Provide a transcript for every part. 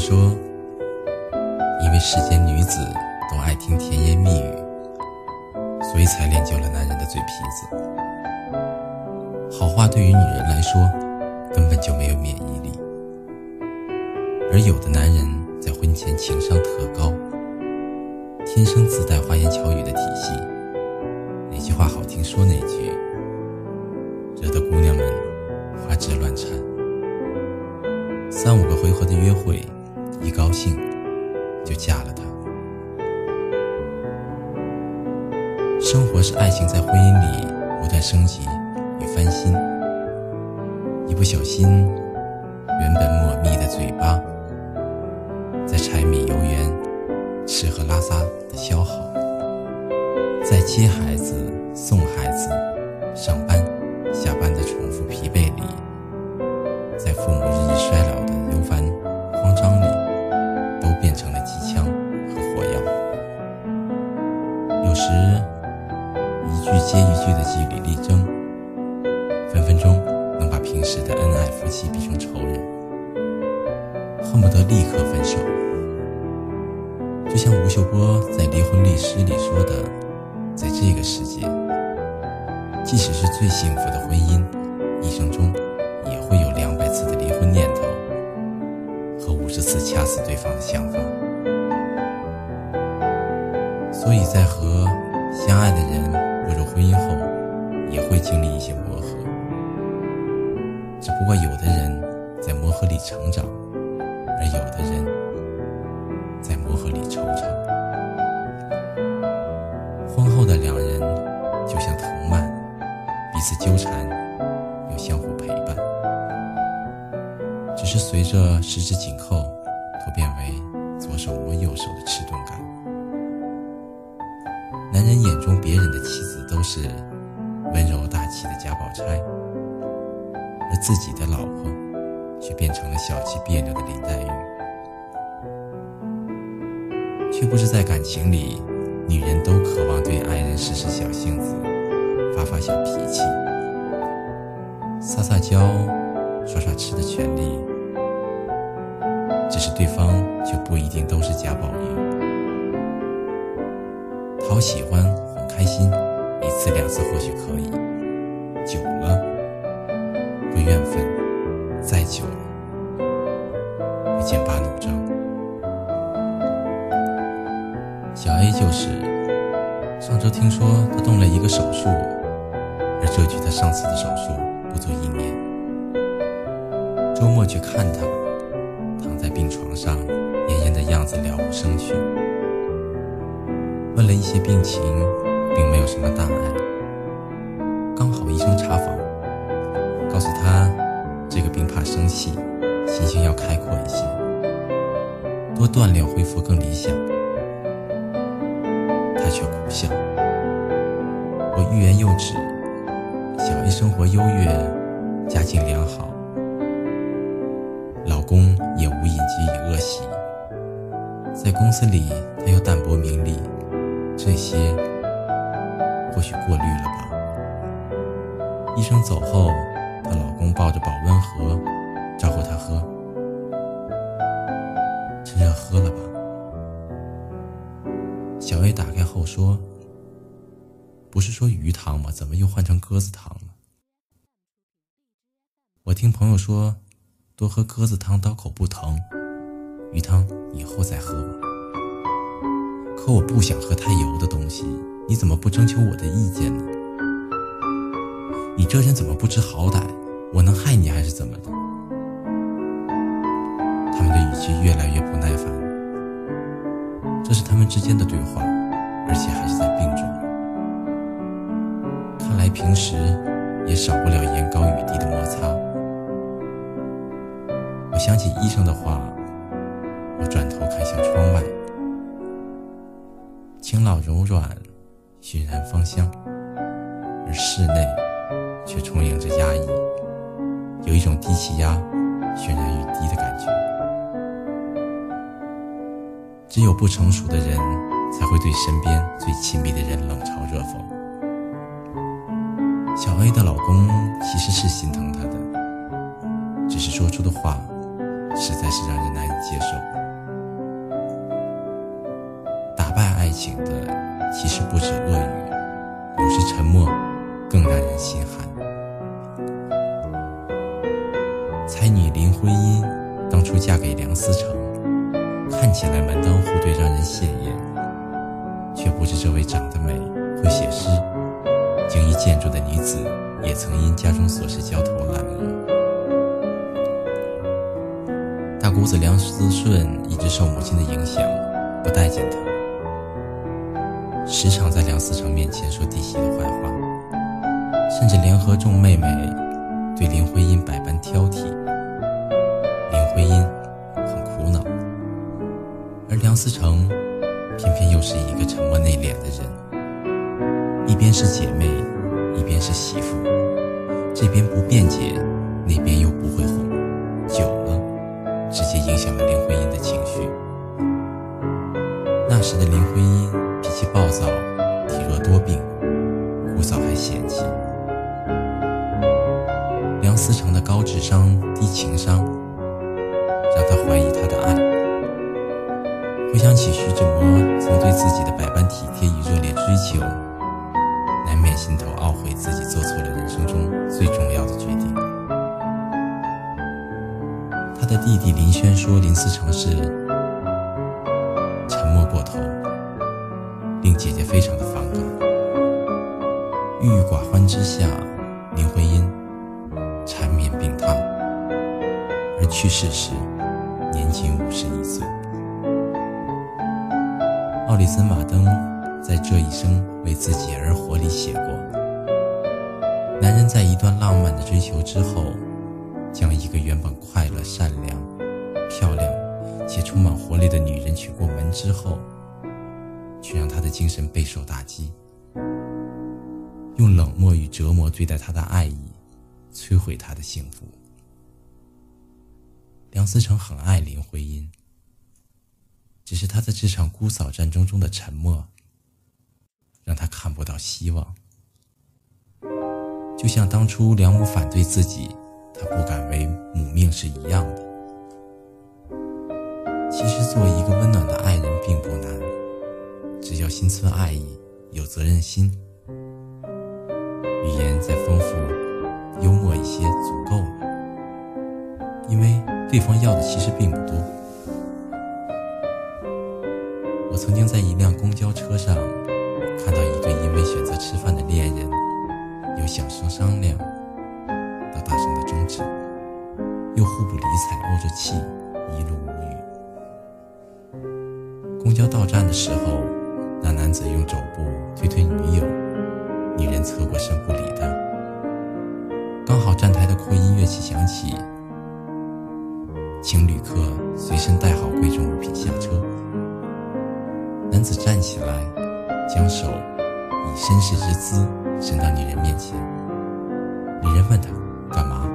说，因为世间女子都爱听甜言蜜语，所以才练就了男人的嘴皮子。好话对于女人来说，根本就没有免疫力。而有的男人在婚前情商特高，天生自带花言巧语的体系，哪句话好听说哪句，惹得姑娘们花枝乱颤。三五个回合的约会。一高兴，就嫁了他。生活是爱情在婚姻里不断升级与翻新，一不小心，原本抹密的嘴巴，在柴米油盐、吃喝拉撒的消耗，在接孩在这个世界，即使是最幸福的婚姻，一生中也会有两百次的离婚念头。和五十次掐死对方的想法，所以在和相爱的人步入婚姻后，也会经历一些磨合。只不过有的人在磨合里成长，而有的人是随着十指紧扣，突变为左手摸右手的迟钝感。男人眼中别人的妻子都是温柔大气的家宝钗，而自己的老婆却变成了小气别扭的林黛玉。却不是在感情里，女人都渴望对爱人使使小性子，发发小脾气，撒撒娇，耍耍痴的权利。只是对方却不一定都是贾宝玉，讨喜欢哄开心，一次两次或许可以，久了会怨愤，再久了会剑拔弩张。小 A 就是，上周听说他动了一个手术，而这距他上次的手术不足一年，周末去看他。病床上，奄奄的样子了无生趣。问了一些病情，并没有什么大碍。刚好医生查房，告诉他这个病怕生气，心情要开阔一些，多锻炼恢复更理想。他却苦笑。我欲言又止。小 A 生活优越，家境良好。给予恶习，在公司里他又淡泊名利，这些或许过滤了吧。医生走后，她老公抱着保温盒招呼她喝，趁热喝了吧。小 A 打开后说：“不是说鱼汤吗？怎么又换成鸽子汤了？”我听朋友说。多喝鸽子汤，刀口不疼；鱼汤以后再喝吧。可我不想喝太油的东西，你怎么不征求我的意见呢？你这人怎么不知好歹？我能害你还是怎么的？他们的语气越来越不耐烦。这是他们之间的对话，而且还是在病中。看来平时也少不了言高语低的摩擦。我想起医生的话，我转头看向窗外，晴朗柔软，熏然芳香，而室内却充盈着压抑，有一种低气压渲染欲滴的感觉。只有不成熟的人才会对身边最亲密的人冷嘲热讽。小 A 的老公其实是心疼她的，只是说出的话。实在是让人难以。接受。醒的其实不止恶语，有时沉默更让人心寒。才女林徽因当初嫁给梁思成，看起来门当户对，让人羡艳，却不知这位长得美、会写诗、精于建筑的女子，也曾因家中琐事焦头烂额。大姑子梁思顺一直受母亲的影响，不待见他，时常在梁思成面前说弟媳的坏话，甚至联合众妹妹对林徽因百般挑剔。林徽因很苦恼，而梁思成偏偏又是一个沉默内敛的人，一边是姐妹，一边是媳妇，这边不辩解，那边又不会哄，久了直接影响了林徽因的情绪。那时的林徽因脾气暴躁，体弱多病，姑嫂还嫌弃梁思成的高智商低情商。让他怀疑他的爱。回想起徐志摩曾对自己的百般体贴与热烈追求，难免心头懊悔自己做错了人生中最重要的决定。他的弟弟林轩说林思成是令姐姐非常的反感。郁郁寡欢之下，林徽因缠绵病榻，而去世时。年仅五十一岁，奥里森·马登在《这一生为自己而活》里写过：男人在一段浪漫的追求之后，将一个原本快乐、善良、漂亮且充满活力的女人娶过门之后，却让她的精神备受打击，用冷漠与折磨对待她的爱意，摧毁她的幸福。梁思成很爱林徽因，只是他在这场姑嫂战争中的沉默，让他看不到希望。就像当初梁母反对自己，他不敢为母命是一样的。其实，做一个温暖，心存爱意，有责任心，语言再丰富、幽默一些，足够了。因为。对方要的其实并不多。我曾经在一辆公交车上看到一对因为选择吃饭的恋人，由小声商量到大声的争执，又互不理睬，怄着气，一路无语。公交到站的时候，男子用肘部推推女友，女人侧过身不理他。刚好站台的扩音乐器响起。请旅客随身带好贵重物品下车。男子站起来，将手以绅士之姿伸到女人面前。女人问他：“干嘛？”“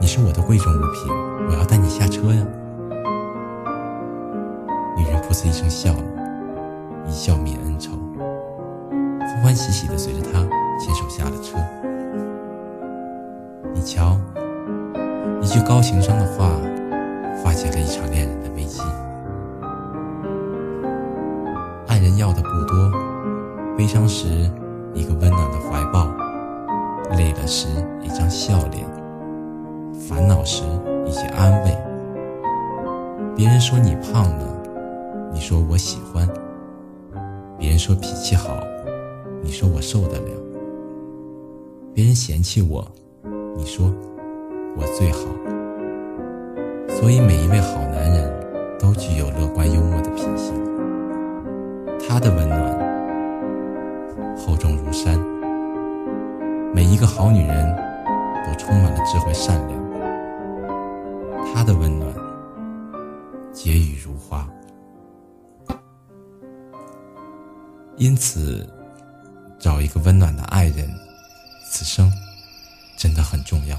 你是我的贵重物品，我要带你下车呀。”女人噗呲一声笑了，一笑泯恩仇，欢欢喜喜地随着他牵手下了车。你瞧。一句高情商的话，化解了一场恋人的危机。爱人要的不多，悲伤时一个温暖的怀抱，累了时一张笑脸，烦恼时一些安慰。别人说你胖了，你说我喜欢；别人说脾气好，你说我受得了；别人嫌弃我，你说。我最好，所以每一位好男人都具有乐观幽默的品性。他的温暖厚重如山，每一个好女人都充满了智慧善良。他的温暖结语如花，因此找一个温暖的爱人，此生真的很重要。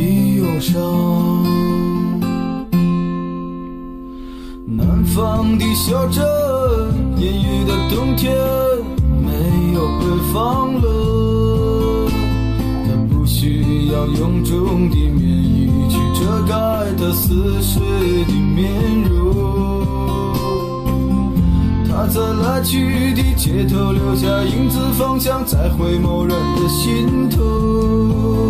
的忧伤。南方的小镇，阴雨的冬天，没有北方冷。它不需要臃肿的棉衣去遮盖它似水的面容。他在来去的街头留下影子，方向在回眸人的心头。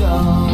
家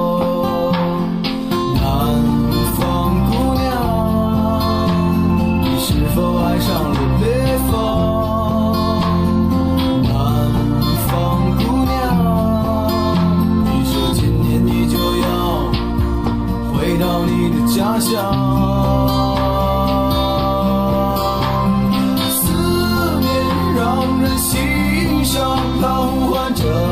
思